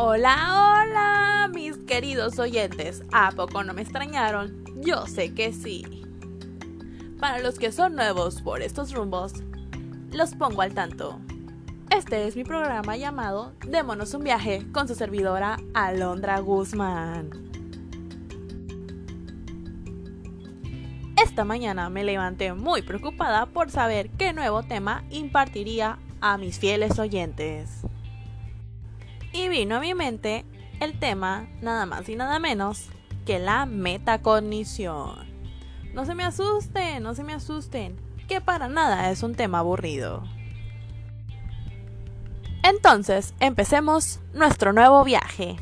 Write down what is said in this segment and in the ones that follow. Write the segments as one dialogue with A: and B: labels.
A: Hola, hola, mis queridos oyentes. ¿A poco no me extrañaron? Yo sé que sí. Para los que son nuevos por estos rumbos, los pongo al tanto. Este es mi programa llamado Démonos un viaje con su servidora Alondra Guzmán. Esta mañana me levanté muy preocupada por saber qué nuevo tema impartiría a mis fieles oyentes. Y vino a mi mente el tema nada más y nada menos que la metacognición. No se me asusten, no se me asusten, que para nada es un tema aburrido. Entonces, empecemos nuestro nuevo viaje.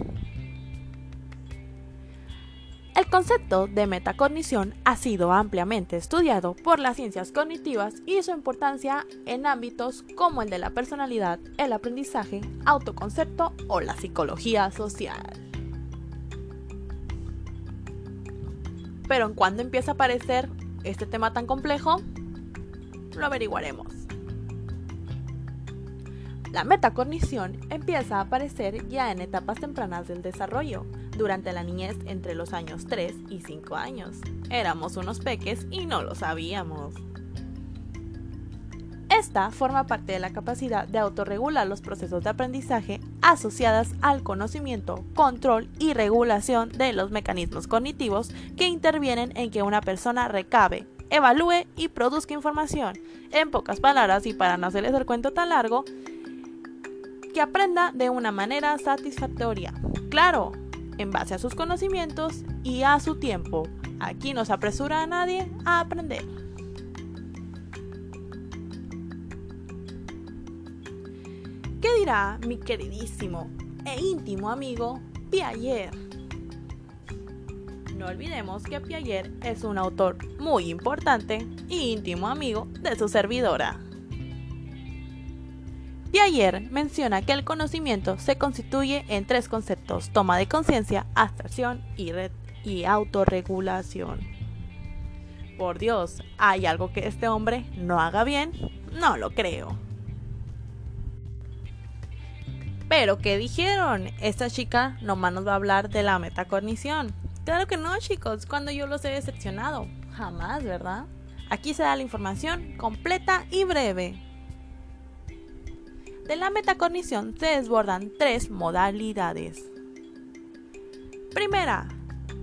A: El concepto de metacognición ha sido ampliamente estudiado por las ciencias cognitivas y su importancia en ámbitos como el de la personalidad, el aprendizaje, autoconcepto o la psicología social. Pero en cuándo empieza a aparecer este tema tan complejo, lo averiguaremos. La metacognición empieza a aparecer ya en etapas tempranas del desarrollo, durante la niñez entre los años 3 y 5 años. Éramos unos peques y no lo sabíamos. Esta forma parte de la capacidad de autorregular los procesos de aprendizaje asociadas al conocimiento, control y regulación de los mecanismos cognitivos que intervienen en que una persona recabe, evalúe y produzca información. En pocas palabras, y para no hacerles el cuento tan largo, que aprenda de una manera satisfactoria. Claro, en base a sus conocimientos y a su tiempo. Aquí no se apresura a nadie a aprender. ¿Qué dirá mi queridísimo e íntimo amigo Piaget? No olvidemos que Piaget es un autor muy importante e íntimo amigo de su servidora. Piaget menciona que el conocimiento se constituye en tres conceptos, toma de conciencia, abstracción y, y autorregulación. Por Dios, ¿hay algo que este hombre no haga bien? No lo creo. Pero, ¿qué dijeron? Esta chica nomás nos va a hablar de la metacognición. Claro que no, chicos, cuando yo los he decepcionado. Jamás, ¿verdad? Aquí se da la información completa y breve. De la metacognición se desbordan tres modalidades. Primera,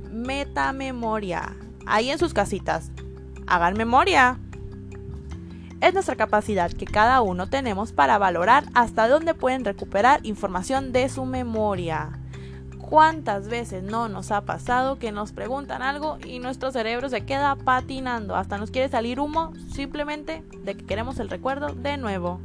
A: metamemoria. Ahí en sus casitas. Hagan memoria. Es nuestra capacidad que cada uno tenemos para valorar hasta dónde pueden recuperar información de su memoria. ¿Cuántas veces no nos ha pasado que nos preguntan algo y nuestro cerebro se queda patinando? Hasta nos quiere salir humo simplemente de que queremos el recuerdo de nuevo.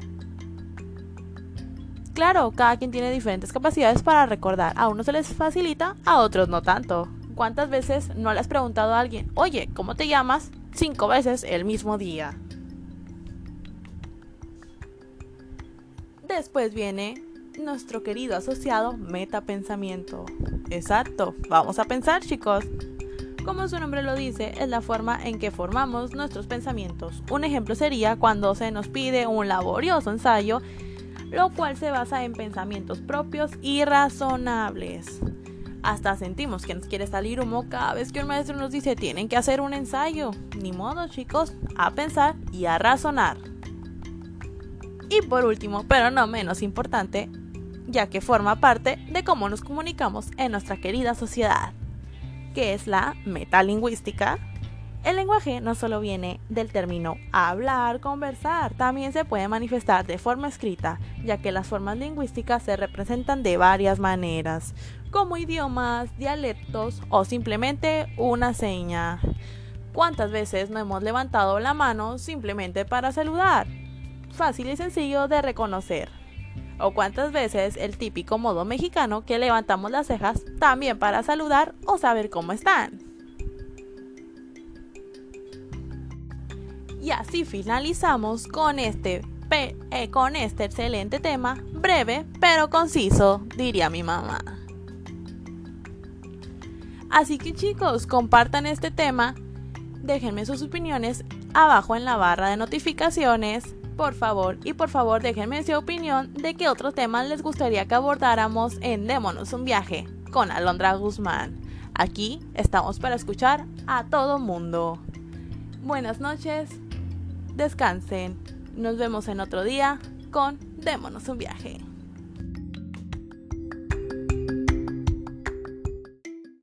A: Claro, cada quien tiene diferentes capacidades para recordar. A unos se les facilita, a otros no tanto. ¿Cuántas veces no le has preguntado a alguien, oye, ¿cómo te llamas? Cinco veces el mismo día. Después viene nuestro querido asociado metapensamiento. Exacto, vamos a pensar chicos. Como su nombre lo dice, es la forma en que formamos nuestros pensamientos. Un ejemplo sería cuando se nos pide un laborioso ensayo lo cual se basa en pensamientos propios y razonables. Hasta sentimos que nos quiere salir humo cada vez que un maestro nos dice tienen que hacer un ensayo. Ni modo chicos, a pensar y a razonar. Y por último, pero no menos importante, ya que forma parte de cómo nos comunicamos en nuestra querida sociedad, que es la metalingüística, el lenguaje no solo viene del término hablar, conversar, también se puede manifestar de forma escrita, ya que las formas lingüísticas se representan de varias maneras, como idiomas, dialectos o simplemente una seña. ¿Cuántas veces no hemos levantado la mano simplemente para saludar? Fácil y sencillo de reconocer. O cuántas veces el típico modo mexicano que levantamos las cejas también para saludar o saber cómo están. Y así finalizamos con este, eh, con este excelente tema, breve pero conciso, diría mi mamá. Así que chicos, compartan este tema, déjenme sus opiniones abajo en la barra de notificaciones, por favor, y por favor déjenme su opinión de qué otros temas les gustaría que abordáramos en Démonos un viaje con Alondra Guzmán. Aquí estamos para escuchar a todo mundo. Buenas noches descansen. Nos vemos en otro día con Démonos un viaje.